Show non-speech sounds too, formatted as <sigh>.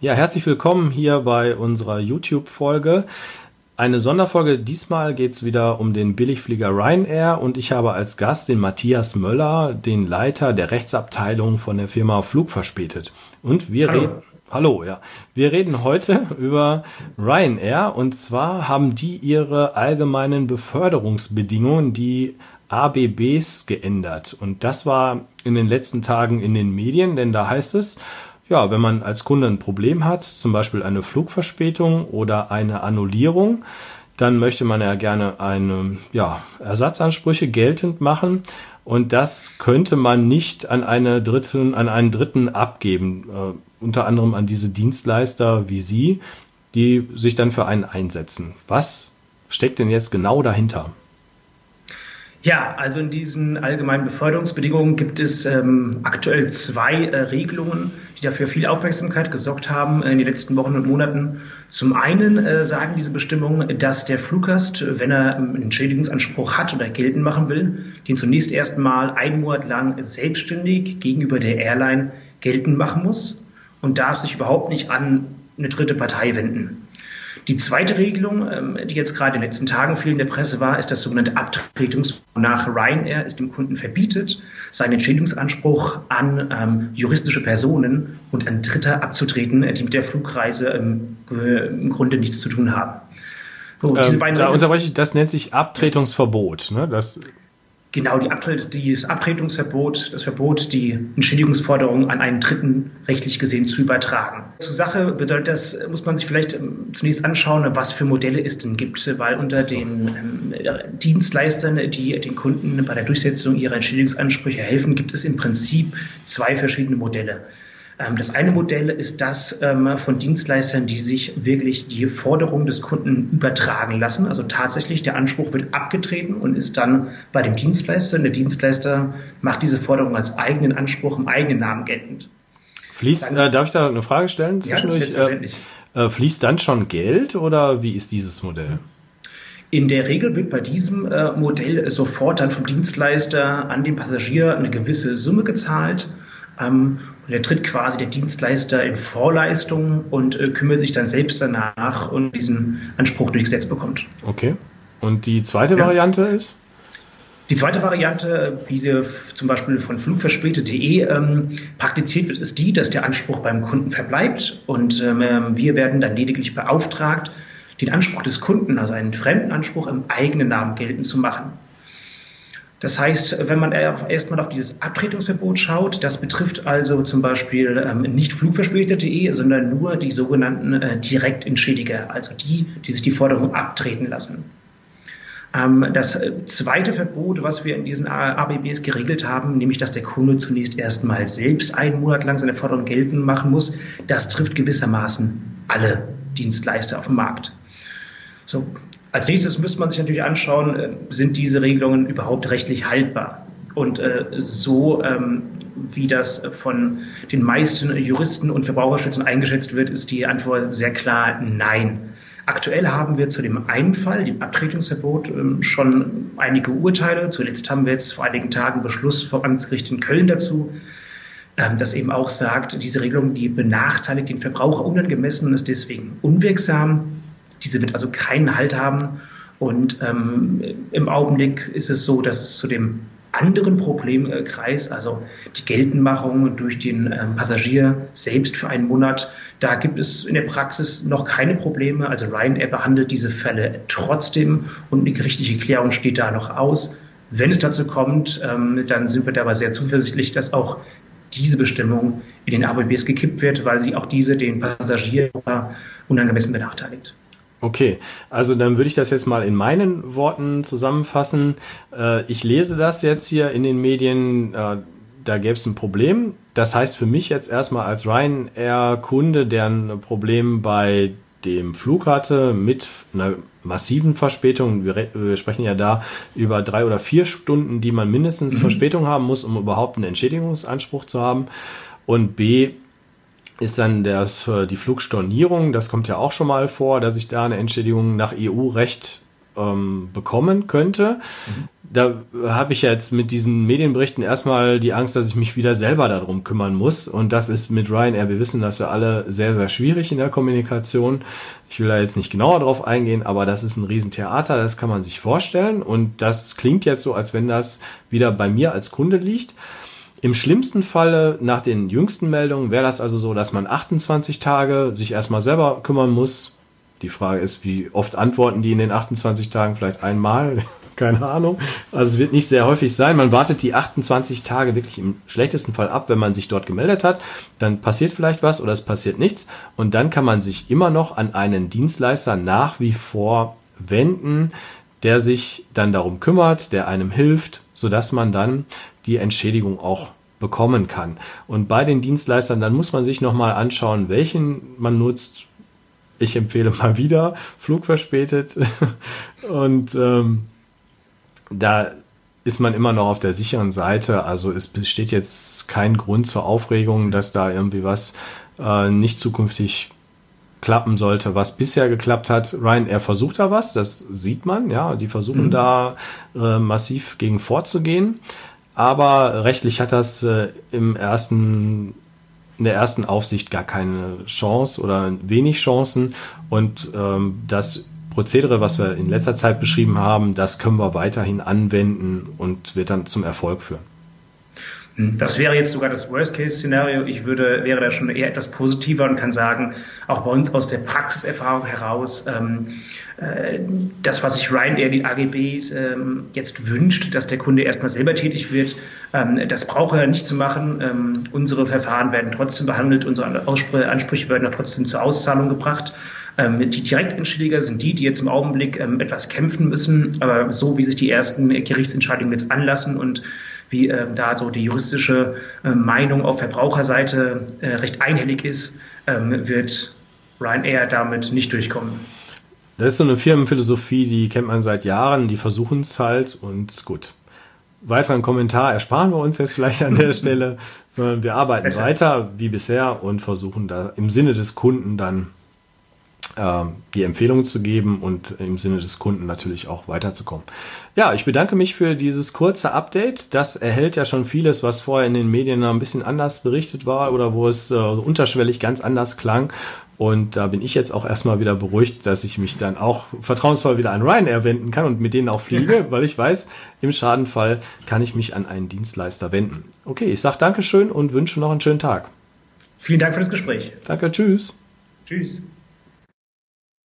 Ja, herzlich willkommen hier bei unserer YouTube-Folge. Eine Sonderfolge. Diesmal geht es wieder um den Billigflieger Ryanair und ich habe als Gast den Matthias Möller, den Leiter der Rechtsabteilung von der Firma Flugverspätet. Und wir reden. Hallo, ja. Wir reden heute über Ryanair und zwar haben die ihre allgemeinen Beförderungsbedingungen, die ABBs geändert. Und das war in den letzten Tagen in den Medien, denn da heißt es, ja, wenn man als Kunde ein Problem hat, zum Beispiel eine Flugverspätung oder eine Annullierung, dann möchte man ja gerne eine ja, Ersatzansprüche geltend machen. Und das könnte man nicht an, eine dritten, an einen Dritten abgeben, äh, unter anderem an diese Dienstleister wie Sie, die sich dann für einen einsetzen. Was steckt denn jetzt genau dahinter? Ja, also in diesen allgemeinen Beförderungsbedingungen gibt es ähm, aktuell zwei äh, Regelungen, die dafür viel Aufmerksamkeit gesorgt haben in den letzten Wochen und Monaten. Zum einen äh, sagen diese Bestimmungen, dass der Fluggast, wenn er einen Entschädigungsanspruch hat oder geltend machen will, den zunächst erstmal einen Monat lang selbstständig gegenüber der Airline geltend machen muss und darf sich überhaupt nicht an eine dritte Partei wenden. Die zweite Regelung, ähm, die jetzt gerade in den letzten Tagen viel in der Presse war, ist das sogenannte Abtretungs nach Ryanair es dem Kunden verbietet, seinen Entschädigungsanspruch an ähm, juristische Personen und an Dritter abzutreten, die mit der Flugreise ähm, im Grunde nichts zu tun haben. So, ähm, da unterbreche ich, das nennt sich Abtretungsverbot. Ne? Das Genau, die dieses Abtretungsverbot, das Verbot, die Entschädigungsforderung an einen Dritten rechtlich gesehen zu übertragen. Zur Sache bedeutet das, muss man sich vielleicht ähm, zunächst anschauen, was für Modelle es denn gibt, weil unter so. den ähm, Dienstleistern, die den Kunden bei der Durchsetzung ihrer Entschädigungsansprüche helfen, gibt es im Prinzip zwei verschiedene Modelle. Ähm, das eine Modell ist das ähm, von Dienstleistern, die sich wirklich die Forderung des Kunden übertragen lassen. Also tatsächlich der Anspruch wird abgetreten und ist dann bei dem Dienstleister. Und der Dienstleister macht diese Forderung als eigenen Anspruch im eigenen Namen geltend. Fließt, dann, äh, darf ich da eine Frage stellen? Zwischendurch? Ja, äh, äh, fließt dann schon Geld oder wie ist dieses Modell? In der Regel wird bei diesem äh, Modell sofort dann vom Dienstleister an den Passagier eine gewisse Summe gezahlt. Ähm, und er tritt quasi der Dienstleister in Vorleistung und äh, kümmert sich dann selbst danach und diesen Anspruch durchgesetzt bekommt. Okay. Und die zweite ja. Variante ist? Die zweite Variante, wie sie zum Beispiel von flugverspätet.de ähm, praktiziert wird, ist die, dass der Anspruch beim Kunden verbleibt und ähm, wir werden dann lediglich beauftragt, den Anspruch des Kunden, also einen fremden Anspruch im eigenen Namen geltend zu machen. Das heißt, wenn man erstmal auf dieses Abtretungsverbot schaut, das betrifft also zum Beispiel ähm, nicht flugverspätet.de, sondern nur die sogenannten äh, Direktentschädiger, also die, die sich die Forderung abtreten lassen. Ähm, das äh, zweite Verbot, was wir in diesen ABBs geregelt haben, nämlich dass der Kunde zunächst erstmal selbst einen Monat lang seine Forderung geltend machen muss, das trifft gewissermaßen alle Dienstleister auf dem Markt. So, als nächstes müsste man sich natürlich anschauen, äh, sind diese Regelungen überhaupt rechtlich haltbar? Und äh, so, ähm, wie das von den meisten Juristen und Verbraucherschützern eingeschätzt wird, ist die Antwort sehr klar Nein. Aktuell haben wir zu dem einen Fall, dem Abtretungsverbot, ähm, schon einige Urteile. Zuletzt haben wir jetzt vor einigen Tagen Beschluss vom Amtsgericht in Köln dazu, ähm, das eben auch sagt, diese Regelung, die benachteiligt den Verbraucher unangemessen und ist deswegen unwirksam. Diese wird also keinen Halt haben. Und ähm, im Augenblick ist es so, dass es zu dem anderen Problemkreis, also die Geltendmachung durch den ähm, Passagier selbst für einen Monat, da gibt es in der Praxis noch keine Probleme. Also Ryanair behandelt diese Fälle trotzdem und eine gerichtliche Klärung steht da noch aus. Wenn es dazu kommt, ähm, dann sind wir dabei sehr zuversichtlich, dass auch diese Bestimmung in den ABBs gekippt wird, weil sie auch diese den Passagier unangemessen benachteiligt. Okay, also dann würde ich das jetzt mal in meinen Worten zusammenfassen. Äh, ich lese das jetzt hier in den Medien, äh, da gäbe es ein Problem. Das heißt für mich jetzt erstmal als Ryanair-Kunde, der ein Problem bei dem Flug hatte mit einer massiven Verspätung. Wir, wir, sprechen ja da über drei oder vier Stunden, die man mindestens mhm. Verspätung haben muss, um überhaupt einen Entschädigungsanspruch zu haben. Und B, ist dann das, äh, die Flugstornierung. Das kommt ja auch schon mal vor, dass ich da eine Entschädigung nach EU-Recht ähm, bekommen könnte. Mhm da habe ich jetzt mit diesen Medienberichten erstmal die Angst, dass ich mich wieder selber darum kümmern muss. Und das ist mit Ryanair, wir wissen das ja alle, sehr, sehr schwierig in der Kommunikation. Ich will da jetzt nicht genauer drauf eingehen, aber das ist ein Riesentheater, das kann man sich vorstellen. Und das klingt jetzt so, als wenn das wieder bei mir als Kunde liegt. Im schlimmsten Falle, nach den jüngsten Meldungen, wäre das also so, dass man 28 Tage sich erstmal selber kümmern muss. Die Frage ist, wie oft antworten die in den 28 Tagen? Vielleicht einmal. <laughs> keine Ahnung. Also es wird nicht sehr häufig sein. Man wartet die 28 Tage wirklich im schlechtesten Fall ab, wenn man sich dort gemeldet hat. Dann passiert vielleicht was oder es passiert nichts. Und dann kann man sich immer noch an einen Dienstleister nach wie vor wenden, der sich dann darum kümmert, der einem hilft, sodass man dann die Entschädigung auch bekommen kann. Und bei den Dienstleistern, dann muss man sich nochmal anschauen, welchen man nutzt. Ich empfehle mal wieder Flug verspätet. <laughs> Und ähm, da ist man immer noch auf der sicheren Seite. Also es besteht jetzt kein Grund zur Aufregung, dass da irgendwie was äh, nicht zukünftig klappen sollte, was bisher geklappt hat. Ryanair versucht da was, das sieht man, ja, die versuchen mhm. da äh, massiv gegen vorzugehen. Aber rechtlich hat das äh, im ersten, in der ersten Aufsicht gar keine Chance oder wenig Chancen. Und ähm, das Prozedere, was wir in letzter Zeit beschrieben haben, das können wir weiterhin anwenden und wird dann zum Erfolg führen. Hm, das wäre jetzt sogar das Worst-Case-Szenario. Ich würde, wäre da schon eher etwas positiver und kann sagen, auch bei uns aus der Praxiserfahrung heraus, ähm, äh, das, was sich Ryanair, die AGBs ähm, jetzt wünscht, dass der Kunde erstmal selber tätig wird, ähm, das braucht er nicht zu machen. Ähm, unsere Verfahren werden trotzdem behandelt, unsere Ansprüche werden trotzdem zur Auszahlung gebracht. Ähm, die Direktentschädiger sind die, die jetzt im Augenblick ähm, etwas kämpfen müssen, aber so wie sich die ersten Gerichtsentscheidungen jetzt anlassen und wie äh, da so die juristische äh, Meinung auf Verbraucherseite äh, recht einhellig ist, ähm, wird Ryanair damit nicht durchkommen. Das ist so eine Firmenphilosophie, die kennt man seit Jahren, die versuchen es halt und gut. Weiteren Kommentar ersparen wir uns jetzt vielleicht an der <laughs> Stelle, sondern wir arbeiten Besser. weiter wie bisher und versuchen da im Sinne des Kunden dann ähm, die Empfehlung zu geben und im Sinne des Kunden natürlich auch weiterzukommen. Ja, ich bedanke mich für dieses kurze Update. Das erhält ja schon vieles, was vorher in den Medien ein bisschen anders berichtet war oder wo es äh, unterschwellig ganz anders klang. Und da bin ich jetzt auch erstmal wieder beruhigt, dass ich mich dann auch vertrauensvoll wieder an Ryanair wenden kann und mit denen auch fliege, <laughs> weil ich weiß, im Schadenfall kann ich mich an einen Dienstleister wenden. Okay, ich sage Dankeschön und wünsche noch einen schönen Tag. Vielen Dank für das Gespräch. Danke, tschüss. Tschüss.